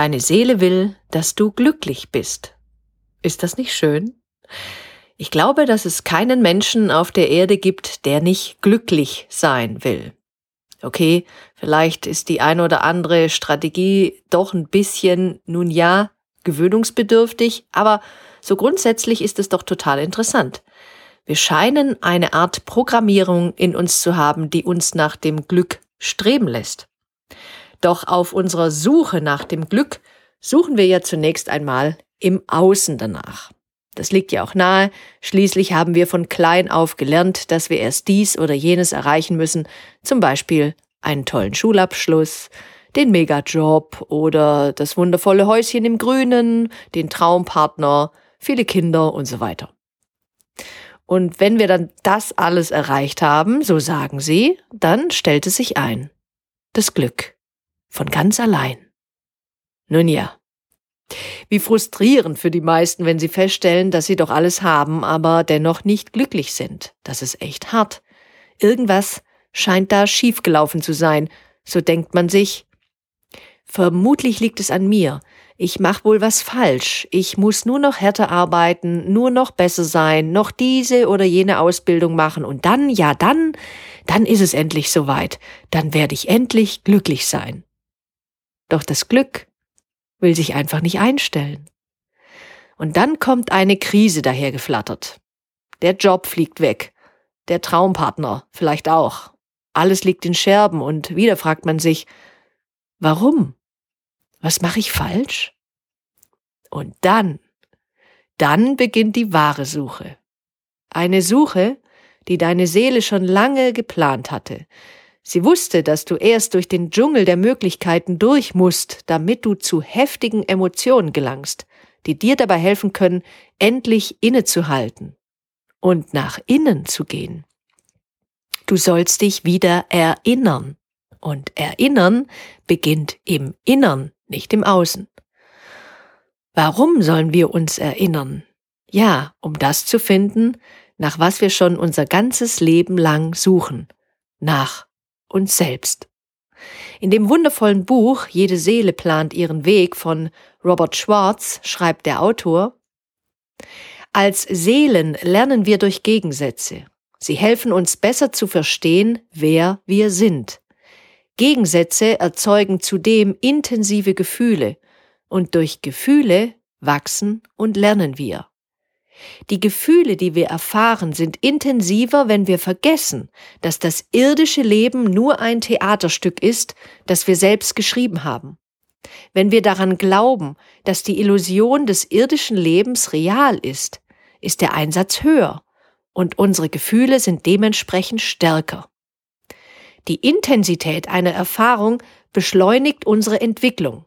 Deine Seele will, dass du glücklich bist. Ist das nicht schön? Ich glaube, dass es keinen Menschen auf der Erde gibt, der nicht glücklich sein will. Okay, vielleicht ist die eine oder andere Strategie doch ein bisschen, nun ja, gewöhnungsbedürftig, aber so grundsätzlich ist es doch total interessant. Wir scheinen eine Art Programmierung in uns zu haben, die uns nach dem Glück streben lässt. Doch auf unserer Suche nach dem Glück suchen wir ja zunächst einmal im Außen danach. Das liegt ja auch nahe. Schließlich haben wir von klein auf gelernt, dass wir erst dies oder jenes erreichen müssen. Zum Beispiel einen tollen Schulabschluss, den Megajob oder das wundervolle Häuschen im Grünen, den Traumpartner, viele Kinder und so weiter. Und wenn wir dann das alles erreicht haben, so sagen sie, dann stellt es sich ein. Das Glück. Von ganz allein. Nun ja. Wie frustrierend für die meisten, wenn sie feststellen, dass sie doch alles haben, aber dennoch nicht glücklich sind. Das ist echt hart. Irgendwas scheint da schiefgelaufen zu sein. So denkt man sich. Vermutlich liegt es an mir. Ich mach wohl was falsch. Ich muss nur noch härter arbeiten, nur noch besser sein, noch diese oder jene Ausbildung machen und dann, ja dann, dann ist es endlich soweit. Dann werde ich endlich glücklich sein. Doch das Glück will sich einfach nicht einstellen. Und dann kommt eine Krise dahergeflattert. Der Job fliegt weg. Der Traumpartner vielleicht auch. Alles liegt in Scherben und wieder fragt man sich, warum? Was mache ich falsch? Und dann, dann beginnt die wahre Suche. Eine Suche, die deine Seele schon lange geplant hatte, Sie wusste, dass du erst durch den Dschungel der Möglichkeiten durch musst, damit du zu heftigen Emotionen gelangst, die dir dabei helfen können, endlich innezuhalten und nach innen zu gehen. Du sollst dich wieder erinnern. Und erinnern beginnt im Innern, nicht im Außen. Warum sollen wir uns erinnern? Ja, um das zu finden, nach was wir schon unser ganzes Leben lang suchen, nach uns selbst. In dem wundervollen Buch Jede Seele plant ihren Weg von Robert Schwartz schreibt der Autor, als Seelen lernen wir durch Gegensätze. Sie helfen uns besser zu verstehen, wer wir sind. Gegensätze erzeugen zudem intensive Gefühle, und durch Gefühle wachsen und lernen wir. Die Gefühle, die wir erfahren, sind intensiver, wenn wir vergessen, dass das irdische Leben nur ein Theaterstück ist, das wir selbst geschrieben haben. Wenn wir daran glauben, dass die Illusion des irdischen Lebens real ist, ist der Einsatz höher und unsere Gefühle sind dementsprechend stärker. Die Intensität einer Erfahrung beschleunigt unsere Entwicklung.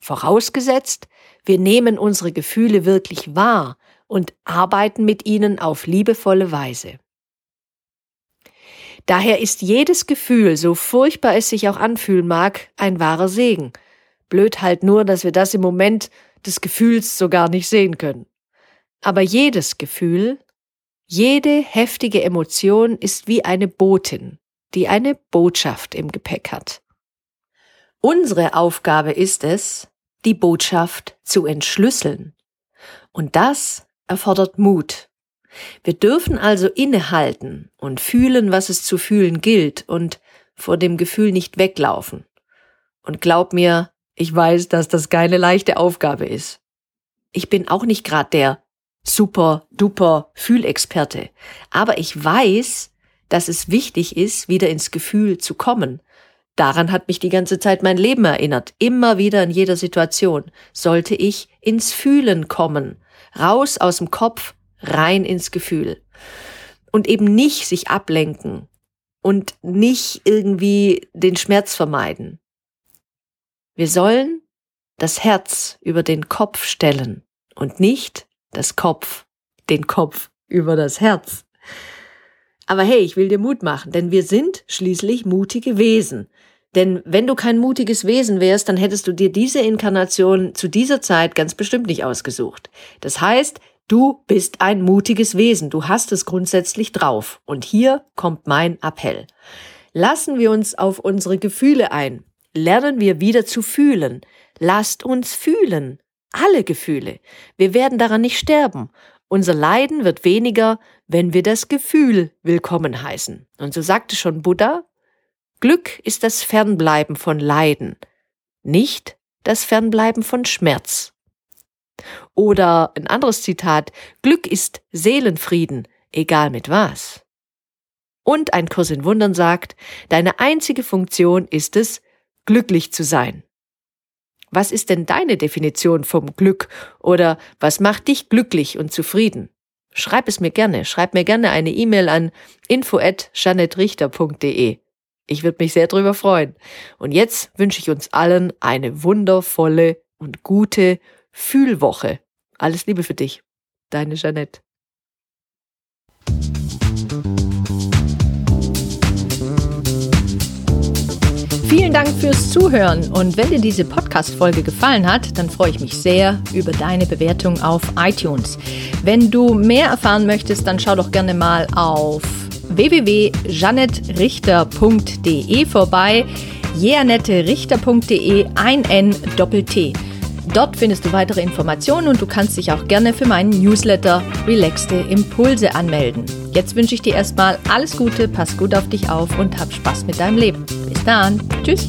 Vorausgesetzt, wir nehmen unsere Gefühle wirklich wahr und arbeiten mit ihnen auf liebevolle Weise. Daher ist jedes Gefühl, so furchtbar es sich auch anfühlen mag, ein wahrer Segen. Blöd halt nur, dass wir das im Moment des Gefühls so gar nicht sehen können. Aber jedes Gefühl, jede heftige Emotion ist wie eine Botin, die eine Botschaft im Gepäck hat. Unsere Aufgabe ist es, die Botschaft zu entschlüsseln. Und das erfordert Mut. Wir dürfen also innehalten und fühlen, was es zu fühlen gilt und vor dem Gefühl nicht weglaufen. Und glaub mir, ich weiß, dass das keine leichte Aufgabe ist. Ich bin auch nicht gerade der super duper Fühlexperte, aber ich weiß, dass es wichtig ist, wieder ins Gefühl zu kommen. Daran hat mich die ganze Zeit mein Leben erinnert. Immer wieder in jeder Situation sollte ich ins Fühlen kommen raus aus dem Kopf, rein ins Gefühl. Und eben nicht sich ablenken und nicht irgendwie den Schmerz vermeiden. Wir sollen das Herz über den Kopf stellen und nicht das Kopf, den Kopf über das Herz. Aber hey, ich will dir Mut machen, denn wir sind schließlich mutige Wesen. Denn wenn du kein mutiges Wesen wärst, dann hättest du dir diese Inkarnation zu dieser Zeit ganz bestimmt nicht ausgesucht. Das heißt, du bist ein mutiges Wesen, du hast es grundsätzlich drauf. Und hier kommt mein Appell. Lassen wir uns auf unsere Gefühle ein. Lernen wir wieder zu fühlen. Lasst uns fühlen. Alle Gefühle. Wir werden daran nicht sterben. Unser Leiden wird weniger, wenn wir das Gefühl willkommen heißen. Und so sagte schon Buddha, Glück ist das Fernbleiben von Leiden, nicht das Fernbleiben von Schmerz. Oder ein anderes Zitat, Glück ist Seelenfrieden, egal mit was. Und ein Kurs in Wundern sagt, deine einzige Funktion ist es, glücklich zu sein. Was ist denn deine Definition vom Glück oder was macht dich glücklich und zufrieden? Schreib es mir gerne, schreib mir gerne eine E-Mail an info@janettrichter.de. Ich würde mich sehr darüber freuen. Und jetzt wünsche ich uns allen eine wundervolle und gute Fühlwoche. Alles Liebe für dich. Deine Jeanette. Vielen Dank fürs Zuhören und wenn dir diese Podcast-Folge gefallen hat, dann freue ich mich sehr über deine Bewertung auf iTunes. Wenn du mehr erfahren möchtest, dann schau doch gerne mal auf www.janettrichter.de vorbei. jeanetterichter.de ein N Doppel T. Dort findest du weitere Informationen und du kannst dich auch gerne für meinen Newsletter Relaxte Impulse anmelden. Jetzt wünsche ich dir erstmal alles Gute, pass gut auf dich auf und hab Spaß mit deinem Leben. Bis dann. Tschüss.